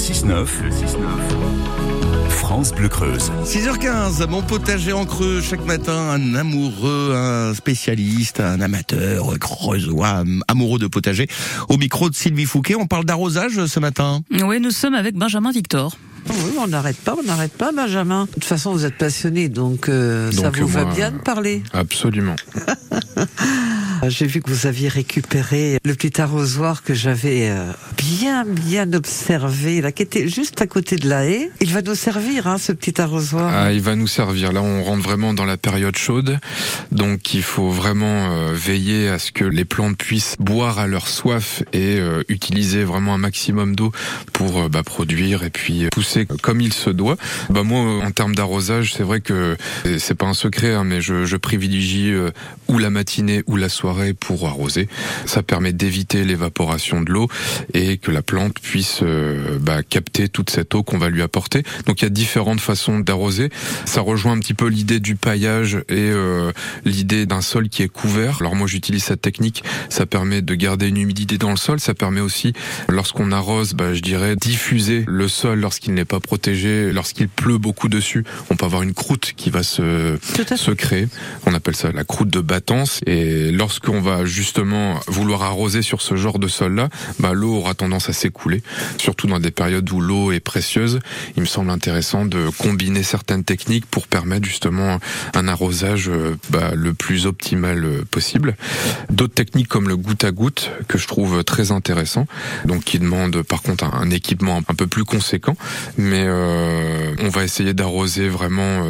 6-9. France Bleu Creuse. 6h15, mon potager en creux chaque matin, un amoureux, un spécialiste, un amateur creusois, amoureux de potager. Au micro de Sylvie Fouquet, on parle d'arrosage ce matin. Oui, nous sommes avec Benjamin Victor. Oui, on n'arrête pas, on n'arrête pas, Benjamin. De toute façon, vous êtes passionné, donc, euh, ça vous va bien de parler. Absolument. J'ai vu que vous aviez récupéré le petit arrosoir que j'avais euh, bien, bien observé, là, qui était juste à côté de la haie. Il va nous servir, hein, ce petit arrosoir. Ah, il va nous servir. Là, on rentre vraiment dans la période chaude, donc il faut vraiment euh, veiller à ce que les plantes puissent boire à leur soif et euh, utiliser vraiment un maximum d'eau pour euh, bah, produire et puis pousser comme il se doit. Bah moi, en termes d'arrosage, c'est vrai que c'est pas un secret, hein, mais je, je privilégie euh, ou la matinée ou la soirée pour arroser. Ça permet d'éviter l'évaporation de l'eau et que la plante puisse euh, bah, capter toute cette eau qu'on va lui apporter. Donc il y a différentes façons d'arroser. Ça rejoint un petit peu l'idée du paillage et euh, l'idée d'un sol qui est couvert. Alors moi j'utilise cette technique, ça permet de garder une humidité dans le sol, ça permet aussi lorsqu'on arrose, bah, je dirais diffuser le sol lorsqu'il n'est pas protégé, lorsqu'il pleut beaucoup dessus, on peut avoir une croûte qui va se se créer. On appelle ça la croûte de battance. Et lorsqu'on va justement vouloir arroser sur ce genre de sol-là, bah, l'eau aura tendance à s'écouler. Surtout dans des périodes où l'eau est précieuse. Il me semble intéressant de combiner certaines techniques pour permettre justement un arrosage euh, bah, le plus optimal euh, possible. D'autres techniques comme le goutte à goutte que je trouve très intéressant. Donc qui demande par contre un, équipement un peu plus conséquent. Mais euh, on va essayer d'arroser vraiment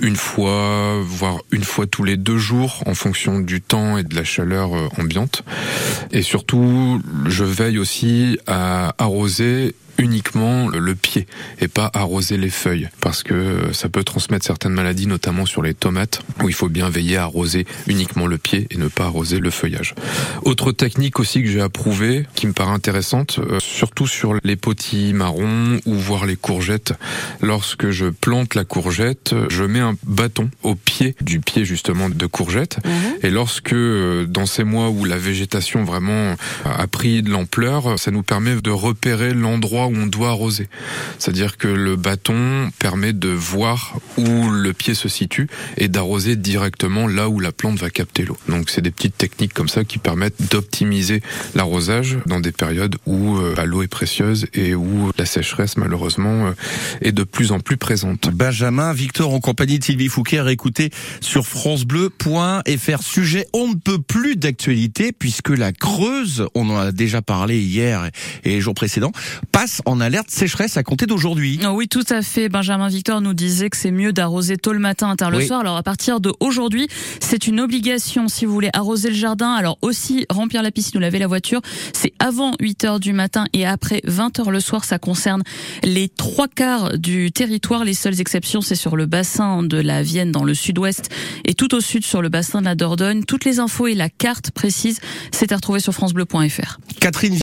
une fois, voire une fois tous les deux jours en fonction du temps et de la chaleur ambiante. Et surtout, je veille aussi à arroser uniquement le- pied et pas arroser les feuilles. Parce que ça peut transmettre certaines maladies notamment sur les tomates où il faut bien veiller à arroser uniquement le pied et ne pas arroser le feuillage. Autre technique aussi que j'ai approuvée qui me paraît intéressante euh, surtout sur les potis marrons ou voire les courgettes. Lorsque je plante la courgette je mets un bâton au pied du pied justement de courgette. Et lorsque euh, dans ces mois où la végétation vraiment a pris de l'ampleur, ça nous permet de repérer l'endroit où on doit arroser. C'est-à-dire que le bâton permet de voir où le pied se situe et d'arroser directement là où la plante va capter l'eau. Donc c'est des petites techniques comme ça qui permettent d'optimiser l'arrosage dans des périodes où euh, bah, l'eau est précieuse et où la sécheresse malheureusement euh, est de plus en plus présente. Benjamin Victor en compagnie de Sylvie Fouquet à écouter sur francebleu.fr. Sujet on ne peut plus d'actualité puisque la Creuse, on en a déjà parlé hier et les jours précédents, passe en alerte sécheresse à compter d'aujourd'hui. Oh oui, tout à fait. Benjamin Victor nous disait que c'est mieux d'arroser tôt le matin, tard le Oui. soir. Alors à partir de aujourd'hui, c'est une obligation si vous voulez arroser le jardin. Alors aussi remplir la piscine ou laver la voiture, c'est avant 8 heures du matin et après 20 heures le soir. Ça concerne les trois quarts du territoire. Les seules exceptions, c'est sur le bassin de la Vienne dans le sud-ouest et tout au sud sur le bassin de la Dordogne. Toutes les infos et la carte précise, c'est à retrouver sur francebleu.fr. Catherine